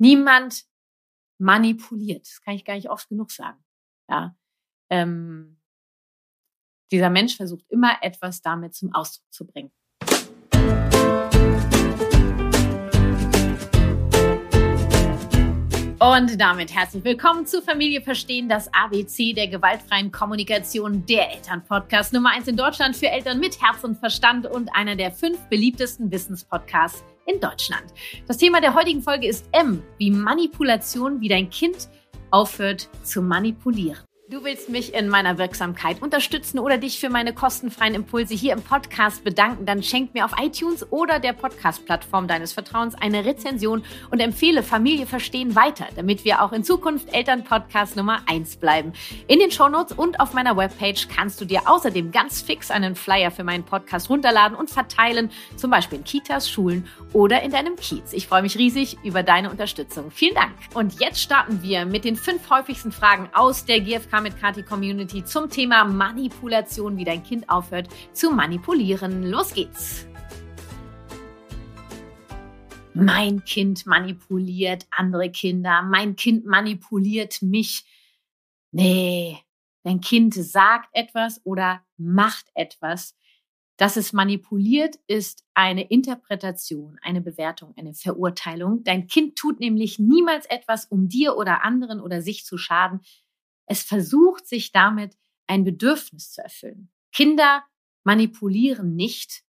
Niemand manipuliert. Das kann ich gar nicht oft genug sagen. Ja. Ähm, dieser Mensch versucht immer etwas damit zum Ausdruck zu bringen. Und damit herzlich willkommen zu Familie Verstehen, das ABC der gewaltfreien Kommunikation, der Elternpodcast Nummer eins in Deutschland für Eltern mit Herz und Verstand und einer der fünf beliebtesten Wissenspodcasts in Deutschland. Das Thema der heutigen Folge ist M, wie Manipulation, wie dein Kind aufhört zu manipulieren. Du willst mich in meiner Wirksamkeit unterstützen oder dich für meine kostenfreien Impulse hier im Podcast bedanken, dann schenk mir auf iTunes oder der Podcast-Plattform deines Vertrauens eine Rezension und empfehle Familie Verstehen weiter, damit wir auch in Zukunft Elternpodcast Nummer 1 bleiben. In den Shownotes und auf meiner Webpage kannst du dir außerdem ganz fix einen Flyer für meinen Podcast runterladen und verteilen, zum Beispiel in Kitas, Schulen oder in deinem Kiez. Ich freue mich riesig über deine Unterstützung. Vielen Dank. Und jetzt starten wir mit den fünf häufigsten Fragen aus der GfK mit Kati Community zum Thema Manipulation, wie dein Kind aufhört zu manipulieren. Los geht's! Mein Kind manipuliert andere Kinder. Mein Kind manipuliert mich. Nee, dein Kind sagt etwas oder macht etwas. Dass es manipuliert, ist eine Interpretation, eine Bewertung, eine Verurteilung. Dein Kind tut nämlich niemals etwas, um dir oder anderen oder sich zu schaden. Es versucht sich damit ein Bedürfnis zu erfüllen. Kinder manipulieren nicht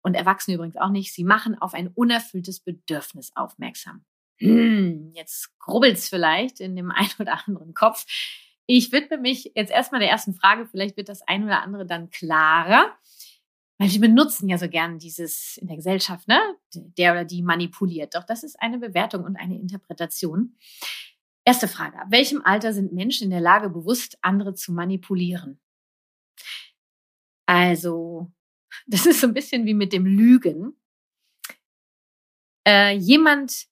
und Erwachsene übrigens auch nicht. Sie machen auf ein unerfülltes Bedürfnis aufmerksam. Hm, jetzt grubbelt's vielleicht in dem einen oder anderen Kopf. Ich widme mich jetzt erstmal der ersten Frage. Vielleicht wird das ein oder andere dann klarer. Weil wir benutzen ja so gern dieses in der Gesellschaft, ne? Der oder die manipuliert. Doch das ist eine Bewertung und eine Interpretation. Erste Frage. Ab welchem Alter sind Menschen in der Lage, bewusst andere zu manipulieren? Also, das ist so ein bisschen wie mit dem Lügen. Äh, jemand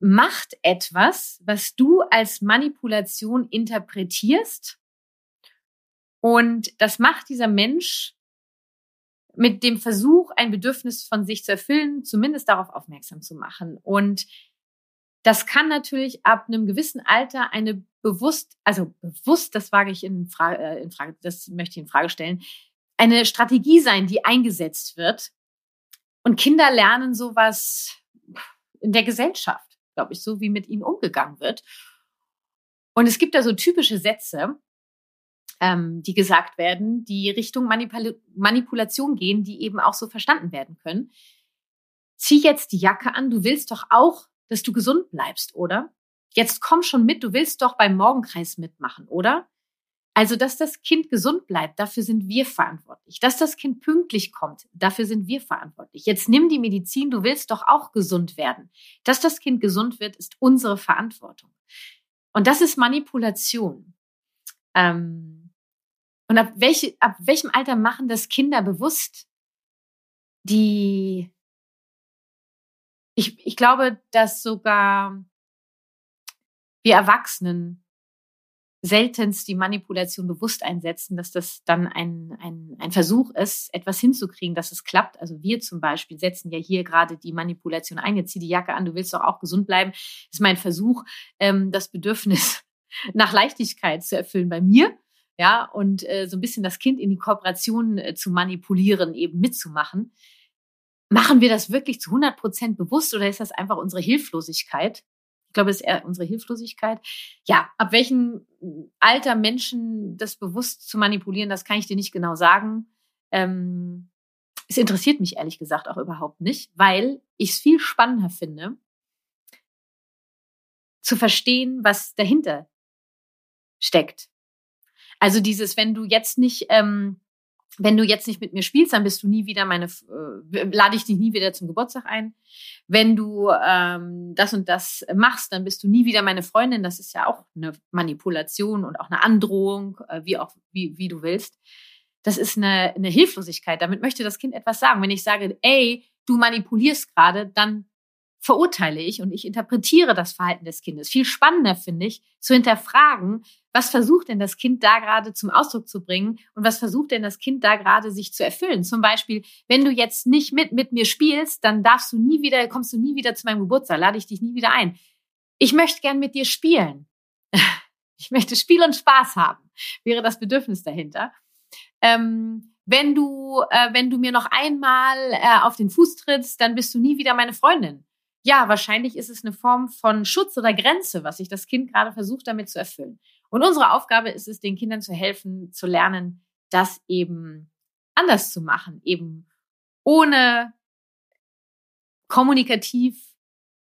macht etwas, was du als Manipulation interpretierst. Und das macht dieser Mensch mit dem Versuch, ein Bedürfnis von sich zu erfüllen, zumindest darauf aufmerksam zu machen. Und das kann natürlich ab einem gewissen Alter eine bewusst, also bewusst, das wage ich in Frage, äh, in Frage, das möchte ich in Frage stellen, eine Strategie sein, die eingesetzt wird. Und Kinder lernen sowas in der Gesellschaft, glaube ich, so wie mit ihnen umgegangen wird. Und es gibt da so typische Sätze, ähm, die gesagt werden, die Richtung Manipul Manipulation gehen, die eben auch so verstanden werden können. Zieh jetzt die Jacke an, du willst doch auch dass du gesund bleibst, oder? Jetzt komm schon mit, du willst doch beim Morgenkreis mitmachen, oder? Also, dass das Kind gesund bleibt, dafür sind wir verantwortlich. Dass das Kind pünktlich kommt, dafür sind wir verantwortlich. Jetzt nimm die Medizin, du willst doch auch gesund werden. Dass das Kind gesund wird, ist unsere Verantwortung. Und das ist Manipulation. Ähm, und ab, welche, ab welchem Alter machen das Kinder bewusst, die ich, ich glaube, dass sogar wir Erwachsenen seltenst die Manipulation bewusst einsetzen, dass das dann ein, ein, ein Versuch ist, etwas hinzukriegen, dass es klappt. Also wir zum Beispiel setzen ja hier gerade die Manipulation ein. Jetzt zieh die Jacke an, du willst doch auch gesund bleiben. Das ist mein Versuch, ähm, das Bedürfnis nach Leichtigkeit zu erfüllen bei mir. Ja, und äh, so ein bisschen das Kind in die Kooperation äh, zu manipulieren, eben mitzumachen. Machen wir das wirklich zu 100 Prozent bewusst oder ist das einfach unsere Hilflosigkeit? Ich glaube, es ist eher unsere Hilflosigkeit. Ja, ab welchem Alter Menschen das bewusst zu manipulieren, das kann ich dir nicht genau sagen. Ähm, es interessiert mich ehrlich gesagt auch überhaupt nicht, weil ich es viel spannender finde, zu verstehen, was dahinter steckt. Also dieses, wenn du jetzt nicht ähm, wenn du jetzt nicht mit mir spielst, dann bist du nie wieder meine, äh, lade ich dich nie wieder zum Geburtstag ein. Wenn du ähm, das und das machst, dann bist du nie wieder meine Freundin. Das ist ja auch eine Manipulation und auch eine Androhung, äh, wie auch wie, wie du willst. Das ist eine, eine Hilflosigkeit. Damit möchte das Kind etwas sagen. Wenn ich sage, ey, du manipulierst gerade, dann verurteile ich und ich interpretiere das Verhalten des Kindes. Viel spannender finde ich, zu hinterfragen, was versucht denn das Kind da gerade zum Ausdruck zu bringen und was versucht denn das Kind da gerade sich zu erfüllen? Zum Beispiel, wenn du jetzt nicht mit mit mir spielst, dann darfst du nie wieder, kommst du nie wieder zu meinem Geburtstag, lade ich dich nie wieder ein. ich möchte gern mit dir spielen. Ich möchte Spiel und Spaß haben, wäre das Bedürfnis dahinter. Ähm, wenn du, äh, wenn du mir noch einmal äh, auf den Fuß trittst, dann bist du nie wieder meine Freundin. Ja, wahrscheinlich ist es eine Form von Schutz oder Grenze, was sich das Kind gerade versucht damit zu erfüllen. Und unsere Aufgabe ist es, den Kindern zu helfen, zu lernen, das eben anders zu machen, eben ohne kommunikativ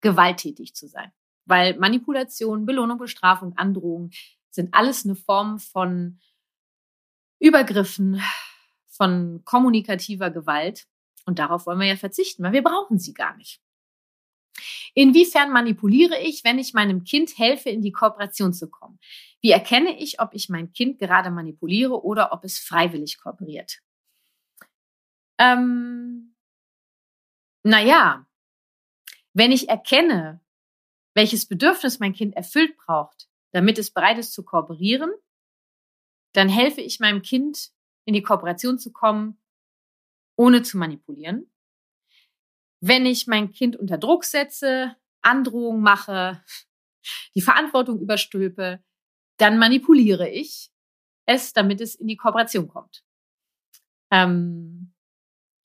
gewalttätig zu sein. Weil Manipulation, Belohnung, Bestrafung, Androhung sind alles eine Form von Übergriffen, von kommunikativer Gewalt. Und darauf wollen wir ja verzichten, weil wir brauchen sie gar nicht. Inwiefern manipuliere ich, wenn ich meinem Kind helfe, in die Kooperation zu kommen? Wie erkenne ich, ob ich mein Kind gerade manipuliere oder ob es freiwillig kooperiert? Ähm, naja, wenn ich erkenne, welches Bedürfnis mein Kind erfüllt braucht, damit es bereit ist zu kooperieren, dann helfe ich meinem Kind, in die Kooperation zu kommen, ohne zu manipulieren. Wenn ich mein Kind unter Druck setze, Androhung mache, die Verantwortung überstülpe, dann manipuliere ich es, damit es in die Kooperation kommt. Ähm,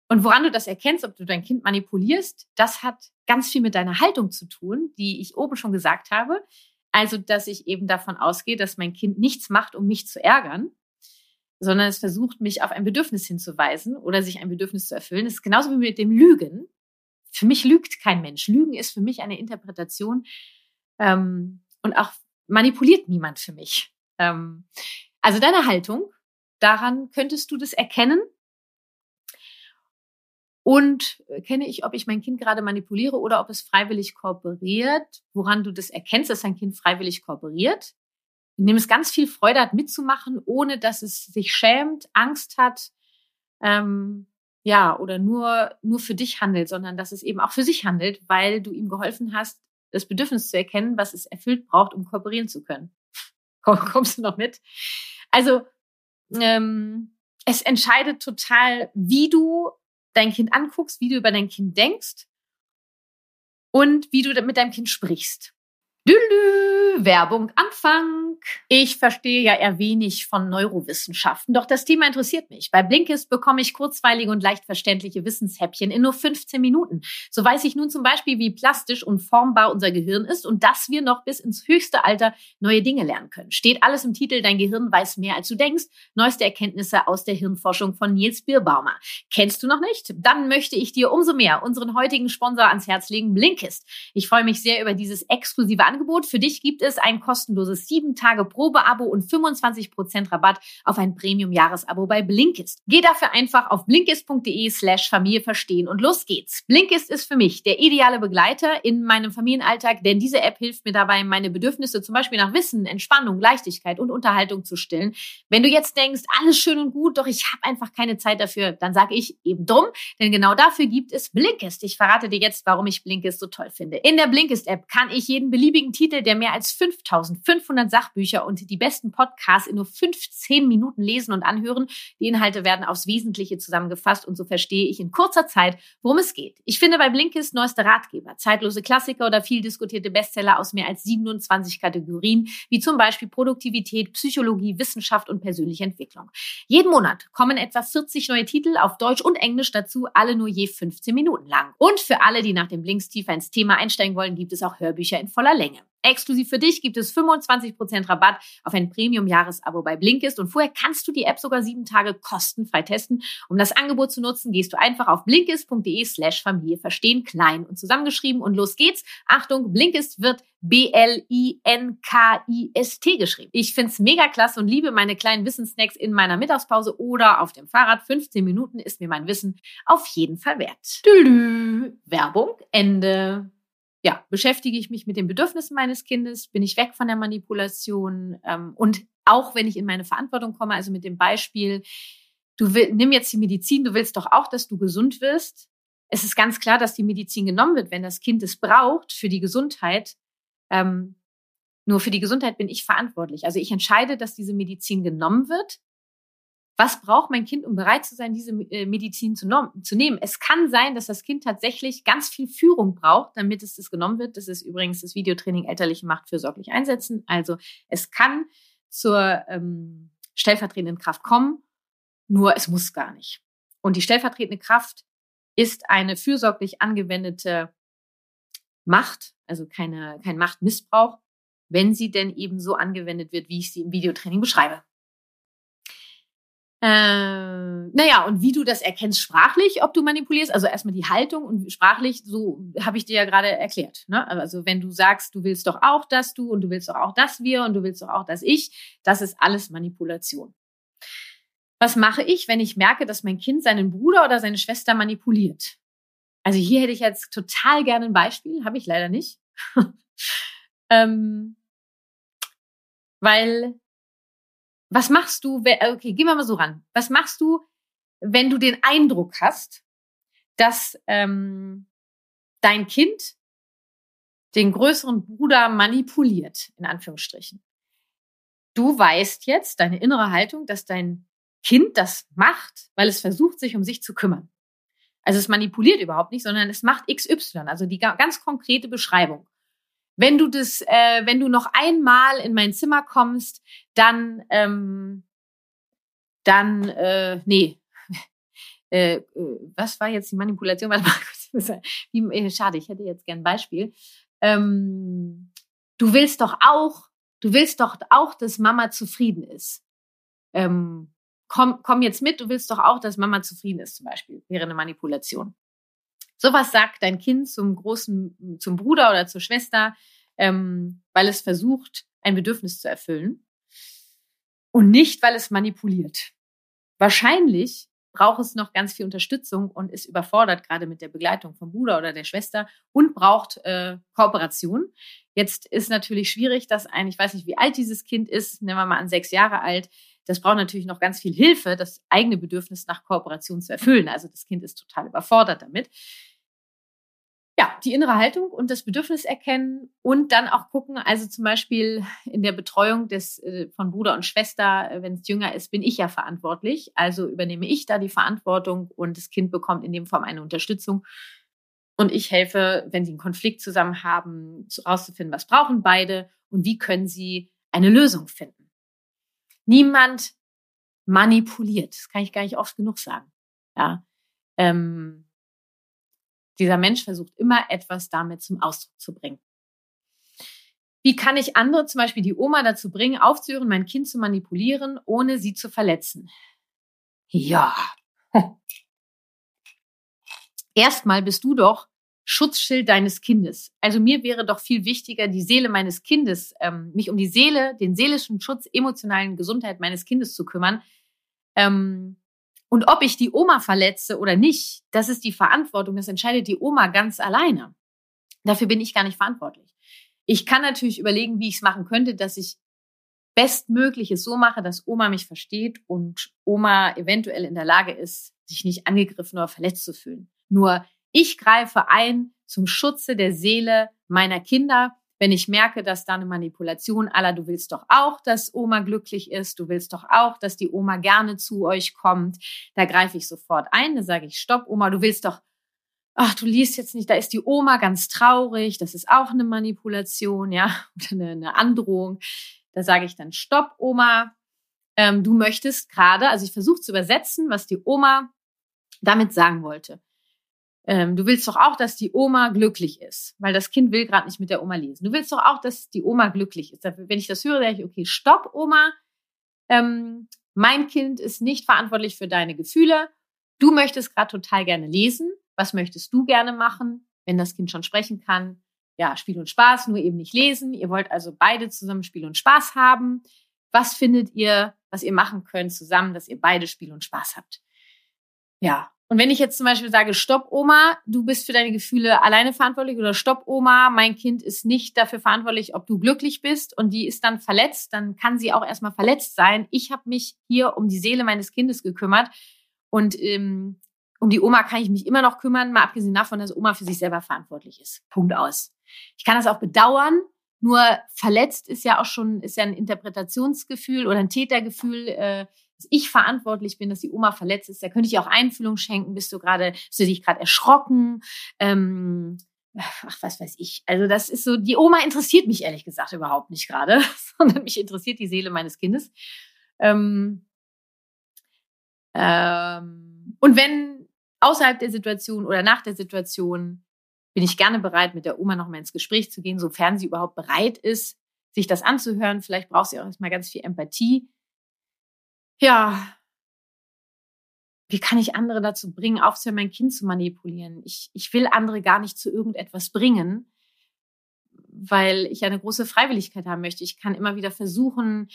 und woran du das erkennst, ob du dein Kind manipulierst, das hat ganz viel mit deiner Haltung zu tun, die ich oben schon gesagt habe. Also, dass ich eben davon ausgehe, dass mein Kind nichts macht, um mich zu ärgern, sondern es versucht, mich auf ein Bedürfnis hinzuweisen oder sich ein Bedürfnis zu erfüllen. Das ist genauso wie mit dem Lügen. Für mich lügt kein Mensch. Lügen ist für mich eine Interpretation ähm, und auch manipuliert niemand für mich. Ähm, also deine Haltung, daran könntest du das erkennen und kenne ich, ob ich mein Kind gerade manipuliere oder ob es freiwillig kooperiert. Woran du das erkennst, dass dein Kind freiwillig kooperiert. Indem es ganz viel Freude hat, mitzumachen, ohne dass es sich schämt, Angst hat, ähm, ja, oder nur, nur für dich handelt, sondern dass es eben auch für sich handelt, weil du ihm geholfen hast, das Bedürfnis zu erkennen, was es erfüllt braucht, um kooperieren zu können. Kommst du noch mit? Also, ähm, es entscheidet total, wie du dein Kind anguckst, wie du über dein Kind denkst und wie du mit deinem Kind sprichst. Lülü, Werbung Anfang. Ich verstehe ja eher wenig von Neurowissenschaften, doch das Thema interessiert mich. Bei Blinkist bekomme ich kurzweilige und leicht verständliche Wissenshäppchen in nur 15 Minuten. So weiß ich nun zum Beispiel, wie plastisch und formbar unser Gehirn ist und dass wir noch bis ins höchste Alter neue Dinge lernen können. Steht alles im Titel, dein Gehirn weiß mehr als du denkst. Neueste Erkenntnisse aus der Hirnforschung von Nils Bierbaumer. Kennst du noch nicht? Dann möchte ich dir umso mehr unseren heutigen Sponsor ans Herz legen, Blinkist. Ich freue mich sehr über dieses exklusive Angebot. Für dich gibt es ein kostenloses 7-Tage-Probe-Abo und 25% Rabatt auf ein Premium-Jahresabo bei Blinkist. Geh dafür einfach auf blinkist.de slash Familie verstehen und los geht's. Blinkist ist für mich der ideale Begleiter in meinem Familienalltag, denn diese App hilft mir dabei, meine Bedürfnisse zum Beispiel nach Wissen, Entspannung, Leichtigkeit und Unterhaltung zu stillen. Wenn du jetzt denkst, alles schön und gut, doch ich habe einfach keine Zeit dafür, dann sage ich eben drum, denn genau dafür gibt es Blinkist. Ich verrate dir jetzt, warum ich Blinkist so toll finde. In der Blinkist-App kann ich jeden beliebigen wichtigen Titel der mehr als 5500 Sachbücher und die besten Podcasts in nur 15 Minuten lesen und anhören. Die Inhalte werden aufs Wesentliche zusammengefasst und so verstehe ich in kurzer Zeit, worum es geht. Ich finde bei Blinkist neueste Ratgeber, zeitlose Klassiker oder viel diskutierte Bestseller aus mehr als 27 Kategorien, wie zum Beispiel Produktivität, Psychologie, Wissenschaft und persönliche Entwicklung. Jeden Monat kommen etwa 40 neue Titel auf Deutsch und Englisch dazu, alle nur je 15 Minuten lang. Und für alle, die nach dem Blinks tiefer ins Thema einsteigen wollen, gibt es auch Hörbücher in voller Länge. Exklusiv für dich gibt es 25% Rabatt auf ein Premium-Jahresabo bei Blinkist und vorher kannst du die App sogar sieben Tage kostenfrei testen. Um das Angebot zu nutzen, gehst du einfach auf blinkist.de slash Familie verstehen, klein und zusammengeschrieben und los geht's. Achtung, Blinkist wird B-L-I-N-K-I-S-T geschrieben. Ich find's mega klasse und liebe meine kleinen Wissenssnacks in meiner Mittagspause oder auf dem Fahrrad. 15 Minuten ist mir mein Wissen auf jeden Fall wert. Tülü. Werbung, Ende ja, beschäftige ich mich mit den Bedürfnissen meines Kindes, bin ich weg von der Manipulation ähm, und auch wenn ich in meine Verantwortung komme, also mit dem Beispiel, du will, nimm jetzt die Medizin, du willst doch auch, dass du gesund wirst. Es ist ganz klar, dass die Medizin genommen wird, wenn das Kind es braucht für die Gesundheit. Ähm, nur für die Gesundheit bin ich verantwortlich. Also ich entscheide, dass diese Medizin genommen wird. Was braucht mein Kind, um bereit zu sein, diese äh, Medizin zu, zu, nehmen? Es kann sein, dass das Kind tatsächlich ganz viel Führung braucht, damit es das genommen wird. Das ist übrigens das Videotraining Elterliche Macht fürsorglich einsetzen. Also es kann zur ähm, stellvertretenden Kraft kommen, nur es muss gar nicht. Und die stellvertretende Kraft ist eine fürsorglich angewendete Macht, also keine, kein Machtmissbrauch, wenn sie denn eben so angewendet wird, wie ich sie im Videotraining beschreibe. Äh, naja, und wie du das erkennst sprachlich, ob du manipulierst, also erstmal die Haltung und sprachlich, so habe ich dir ja gerade erklärt. Ne? Also wenn du sagst, du willst doch auch das du und du willst doch auch das wir und du willst doch auch das ich, das ist alles Manipulation. Was mache ich, wenn ich merke, dass mein Kind seinen Bruder oder seine Schwester manipuliert? Also hier hätte ich jetzt total gerne ein Beispiel, habe ich leider nicht. ähm, weil was machst du, okay, gehen wir mal so ran. Was machst du, wenn du den Eindruck hast, dass ähm, dein Kind den größeren Bruder manipuliert, in Anführungsstrichen? Du weißt jetzt, deine innere Haltung, dass dein Kind das macht, weil es versucht, sich um sich zu kümmern. Also es manipuliert überhaupt nicht, sondern es macht XY, also die ganz konkrete Beschreibung wenn du das, äh, wenn du noch einmal in mein Zimmer kommst, dann, ähm, dann, äh, nee, äh, äh, was war jetzt die Manipulation? Warte mal, wie, äh, schade, ich hätte jetzt gern ein Beispiel. Ähm, du willst doch auch, du willst doch auch, dass Mama zufrieden ist. Ähm, komm, komm jetzt mit, du willst doch auch, dass Mama zufrieden ist, zum Beispiel, wäre eine Manipulation. Sowas sagt dein Kind zum großen, zum Bruder oder zur Schwester, ähm, weil es versucht, ein Bedürfnis zu erfüllen und nicht, weil es manipuliert. Wahrscheinlich braucht es noch ganz viel Unterstützung und ist überfordert gerade mit der Begleitung vom Bruder oder der Schwester und braucht äh, Kooperation. Jetzt ist natürlich schwierig, dass ein, ich weiß nicht, wie alt dieses Kind ist, nehmen wir mal an sechs Jahre alt, das braucht natürlich noch ganz viel Hilfe, das eigene Bedürfnis nach Kooperation zu erfüllen. Also das Kind ist total überfordert damit. Ja, die innere Haltung und das Bedürfnis erkennen und dann auch gucken, also zum Beispiel in der Betreuung des, äh, von Bruder und Schwester, äh, wenn es jünger ist, bin ich ja verantwortlich. Also übernehme ich da die Verantwortung und das Kind bekommt in dem Form eine Unterstützung. Und ich helfe, wenn sie einen Konflikt zusammen haben, herauszufinden, was brauchen beide und wie können sie eine Lösung finden. Niemand manipuliert. Das kann ich gar nicht oft genug sagen. Ja. Ähm, dieser Mensch versucht immer etwas damit zum Ausdruck zu bringen. Wie kann ich andere, zum Beispiel die Oma, dazu bringen, aufzuhören, mein Kind zu manipulieren, ohne sie zu verletzen? Ja. Erstmal bist du doch Schutzschild deines Kindes. Also mir wäre doch viel wichtiger, die Seele meines Kindes, ähm, mich um die Seele, den seelischen Schutz, emotionalen Gesundheit meines Kindes zu kümmern. Ähm, und ob ich die Oma verletze oder nicht, das ist die Verantwortung, das entscheidet die Oma ganz alleine. Dafür bin ich gar nicht verantwortlich. Ich kann natürlich überlegen, wie ich es machen könnte, dass ich bestmögliches so mache, dass Oma mich versteht und Oma eventuell in der Lage ist, sich nicht angegriffen oder verletzt zu fühlen. Nur ich greife ein zum Schutze der Seele meiner Kinder, wenn ich merke, dass da eine Manipulation aller, du willst doch auch, dass Oma glücklich ist, du willst doch auch, dass die Oma gerne zu euch kommt, da greife ich sofort ein, da sage ich, stopp, Oma, du willst doch, ach, du liest jetzt nicht, da ist die Oma ganz traurig, das ist auch eine Manipulation, ja, oder eine, eine Androhung. Da sage ich dann, stopp, Oma, ähm, du möchtest gerade, also ich versuche zu übersetzen, was die Oma damit sagen wollte ähm, du willst doch auch, dass die Oma glücklich ist, weil das Kind will gerade nicht mit der Oma lesen. Du willst doch auch, dass die Oma glücklich ist. Wenn ich das höre, sage ich, okay, stopp, Oma. Ähm, mein Kind ist nicht verantwortlich für deine Gefühle. Du möchtest gerade total gerne lesen. Was möchtest du gerne machen, wenn das Kind schon sprechen kann? Ja, Spiel und Spaß, nur eben nicht lesen. Ihr wollt also beide zusammen Spiel und Spaß haben. Was findet ihr, was ihr machen könnt zusammen, dass ihr beide Spiel und Spaß habt? Ja, und wenn ich jetzt zum Beispiel sage, stopp, Oma, du bist für deine Gefühle alleine verantwortlich oder stopp, Oma, mein Kind ist nicht dafür verantwortlich, ob du glücklich bist und die ist dann verletzt, dann kann sie auch erstmal verletzt sein. Ich habe mich hier um die Seele meines Kindes gekümmert und ähm, um die Oma kann ich mich immer noch kümmern, mal abgesehen davon, dass Oma für sich selber verantwortlich ist. Punkt aus. Ich kann das auch bedauern, nur verletzt ist ja auch schon, ist ja ein Interpretationsgefühl oder ein Tätergefühl. Äh, dass ich verantwortlich bin, dass die Oma verletzt ist. Da könnte ich auch Einfühlung schenken. Bist du gerade, bist du dich gerade erschrocken? Ähm, ach, was weiß ich. Also das ist so, die Oma interessiert mich ehrlich gesagt überhaupt nicht gerade, sondern mich interessiert die Seele meines Kindes. Ähm, ähm, und wenn außerhalb der Situation oder nach der Situation bin ich gerne bereit, mit der Oma noch mal ins Gespräch zu gehen, sofern sie überhaupt bereit ist, sich das anzuhören. Vielleicht braucht sie auch erstmal ganz viel Empathie. Ja. Wie kann ich andere dazu bringen, aufzuhören, mein Kind zu manipulieren? Ich, ich will andere gar nicht zu irgendetwas bringen, weil ich eine große Freiwilligkeit haben möchte. Ich kann immer wieder versuchen,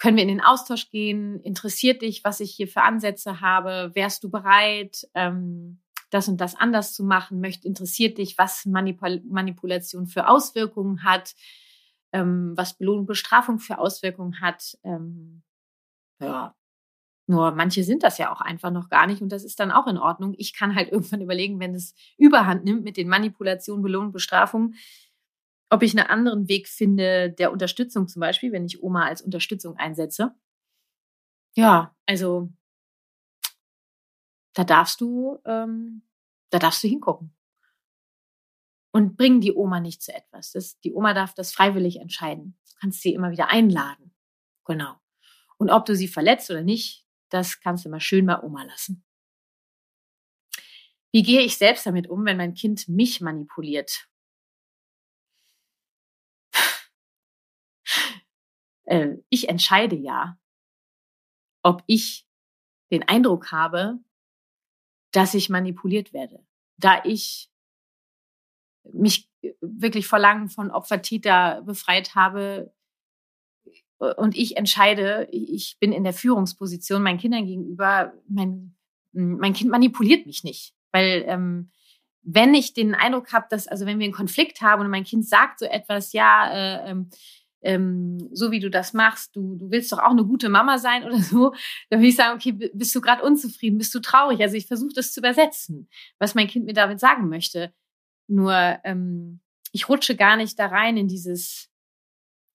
können wir in den Austausch gehen? Interessiert dich, was ich hier für Ansätze habe? Wärst du bereit, ähm, das und das anders zu machen? Möcht, interessiert dich, was Manipul Manipulation für Auswirkungen hat? Ähm, was Belohnung, Bestrafung für Auswirkungen hat? Ähm, ja, nur manche sind das ja auch einfach noch gar nicht und das ist dann auch in Ordnung. Ich kann halt irgendwann überlegen, wenn es überhand nimmt mit den Manipulationen, Belohnung, Bestrafung, ob ich einen anderen Weg finde der Unterstützung zum Beispiel, wenn ich Oma als Unterstützung einsetze. Ja, also da darfst du, ähm, da darfst du hingucken. Und bring die Oma nicht zu etwas. Das, die Oma darf das freiwillig entscheiden. Du kannst sie immer wieder einladen. Genau. Und ob du sie verletzt oder nicht, das kannst du mal schön bei Oma lassen. Wie gehe ich selbst damit um, wenn mein Kind mich manipuliert? Äh, ich entscheide ja, ob ich den Eindruck habe, dass ich manipuliert werde. Da ich mich wirklich vor langem von Opfer-Täter befreit habe und ich entscheide, ich bin in der Führungsposition meinen Kindern gegenüber, mein, mein Kind manipuliert mich nicht. Weil ähm, wenn ich den Eindruck habe, dass, also wenn wir einen Konflikt haben und mein Kind sagt so etwas, ja, äh, ähm, ähm, so wie du das machst, du, du willst doch auch eine gute Mama sein oder so, dann würde ich sagen, okay, bist du gerade unzufrieden, bist du traurig? Also ich versuche das zu übersetzen, was mein Kind mir damit sagen möchte. Nur ähm, ich rutsche gar nicht da rein in dieses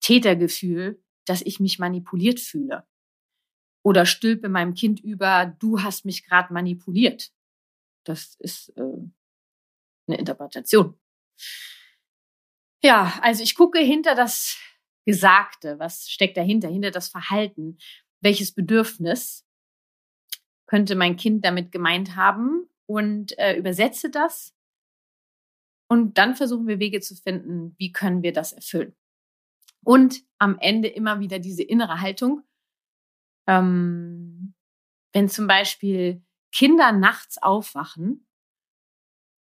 Tätergefühl, dass ich mich manipuliert fühle. Oder stülpe meinem Kind über, du hast mich gerade manipuliert. Das ist äh, eine Interpretation. Ja, also ich gucke hinter das Gesagte, was steckt dahinter, hinter das Verhalten, welches Bedürfnis könnte mein Kind damit gemeint haben und äh, übersetze das. Und dann versuchen wir Wege zu finden, wie können wir das erfüllen. Und am Ende immer wieder diese innere Haltung. Ähm, wenn zum Beispiel Kinder nachts aufwachen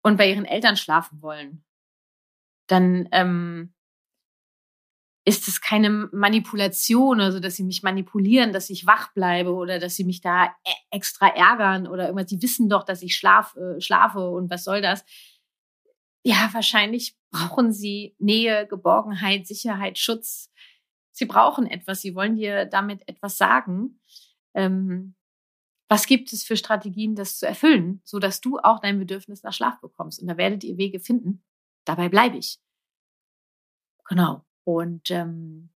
und bei ihren Eltern schlafen wollen, dann ähm, ist es keine Manipulation, also dass sie mich manipulieren, dass ich wach bleibe oder dass sie mich da e-, extra ärgern oder irgendwas. Die wissen doch, dass ich schlaf, äh, schlafe und was soll das? Ja, wahrscheinlich brauchen sie Nähe, Geborgenheit, Sicherheit, Schutz. Sie brauchen etwas. Sie wollen dir damit etwas sagen. Ähm, was gibt es für Strategien, das zu erfüllen, so dass du auch dein Bedürfnis nach Schlaf bekommst? Und da werdet ihr Wege finden. Dabei bleibe ich. Genau. Und ähm,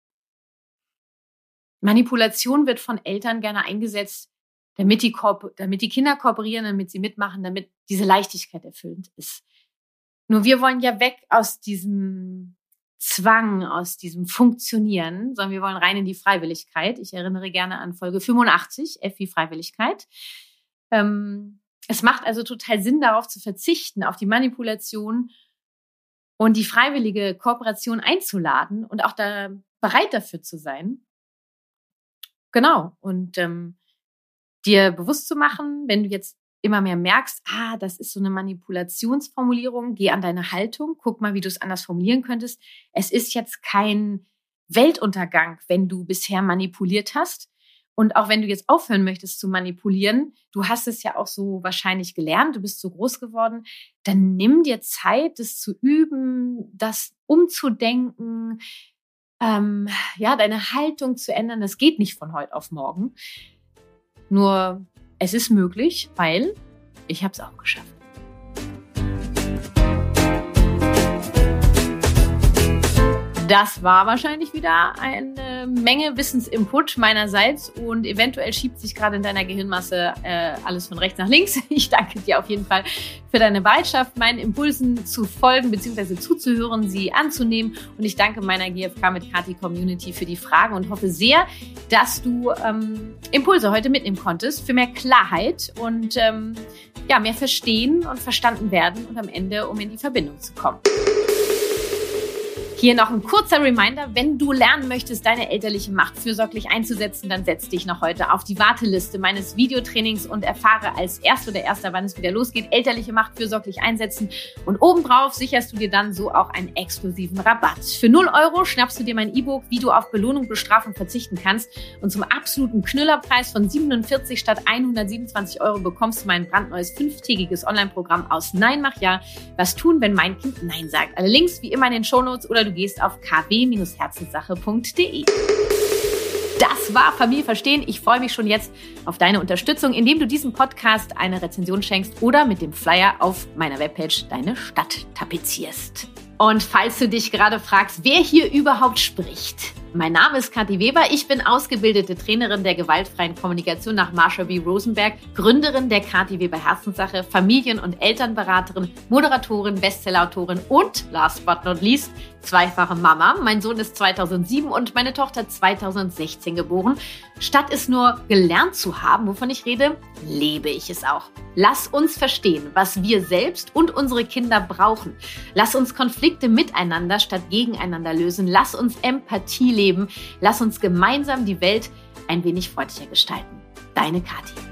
Manipulation wird von Eltern gerne eingesetzt, damit die, damit die Kinder kooperieren, damit sie mitmachen, damit diese Leichtigkeit erfüllend ist. Nur wir wollen ja weg aus diesem Zwang, aus diesem Funktionieren, sondern wir wollen rein in die Freiwilligkeit. Ich erinnere gerne an Folge 85, F wie Freiwilligkeit. Ähm, es macht also total Sinn, darauf zu verzichten, auf die Manipulation und die freiwillige Kooperation einzuladen und auch da bereit dafür zu sein. Genau. Und ähm, dir bewusst zu machen, wenn du jetzt immer mehr merkst, ah, das ist so eine Manipulationsformulierung, geh an deine Haltung, guck mal, wie du es anders formulieren könntest. Es ist jetzt kein Weltuntergang, wenn du bisher manipuliert hast. Und auch wenn du jetzt aufhören möchtest zu manipulieren, du hast es ja auch so wahrscheinlich gelernt, du bist so groß geworden, dann nimm dir Zeit, das zu üben, das umzudenken, ähm, ja, deine Haltung zu ändern. Das geht nicht von heute auf morgen. Nur es ist möglich, weil ich habe es auch geschafft. Das war wahrscheinlich wieder eine Menge Wissensinput meinerseits und eventuell schiebt sich gerade in deiner Gehirnmasse äh, alles von rechts nach links. Ich danke dir auf jeden Fall für deine Bereitschaft, meinen Impulsen zu folgen bzw. zuzuhören, sie anzunehmen. Und ich danke meiner GFK mit Kati Community für die Fragen und hoffe sehr, dass du ähm, Impulse heute mitnehmen konntest für mehr Klarheit und ähm, ja, mehr verstehen und verstanden werden und am Ende, um in die Verbindung zu kommen. Hier noch ein kurzer Reminder, wenn du lernen möchtest, deine elterliche Macht fürsorglich einzusetzen, dann setz dich noch heute auf die Warteliste meines Videotrainings und erfahre als Erster oder Erster, wann es wieder losgeht, elterliche Macht fürsorglich einsetzen. Und obendrauf sicherst du dir dann so auch einen exklusiven Rabatt. Für 0 Euro schnappst du dir mein E-Book, wie du auf Belohnung, Bestrafung verzichten kannst. Und zum absoluten Knüllerpreis von 47 statt 127 Euro bekommst du mein brandneues fünftägiges Online-Programm aus Nein, mach ja. Was tun, wenn mein Kind Nein sagt? Alle Links wie immer in den Shownotes oder du gehst auf kw-herzenssache.de. Das war Familie verstehen. Ich freue mich schon jetzt auf deine Unterstützung, indem du diesem Podcast eine Rezension schenkst oder mit dem Flyer auf meiner Webpage deine Stadt tapezierst. Und falls du dich gerade fragst, wer hier überhaupt spricht, mein Name ist Kathi Weber. Ich bin ausgebildete Trainerin der gewaltfreien Kommunikation nach Marsha B. Rosenberg, Gründerin der Kathi Weber Herzenssache, Familien- und Elternberaterin, Moderatorin, Bestsellerautorin und last but not least zweifache Mama. Mein Sohn ist 2007 und meine Tochter 2016 geboren. Statt es nur gelernt zu haben, wovon ich rede, lebe ich es auch. Lass uns verstehen, was wir selbst und unsere Kinder brauchen. Lass uns Konflikte miteinander statt gegeneinander lösen. Lass uns Empathie leben. Lass uns gemeinsam die Welt ein wenig freundlicher gestalten. Deine Kathi.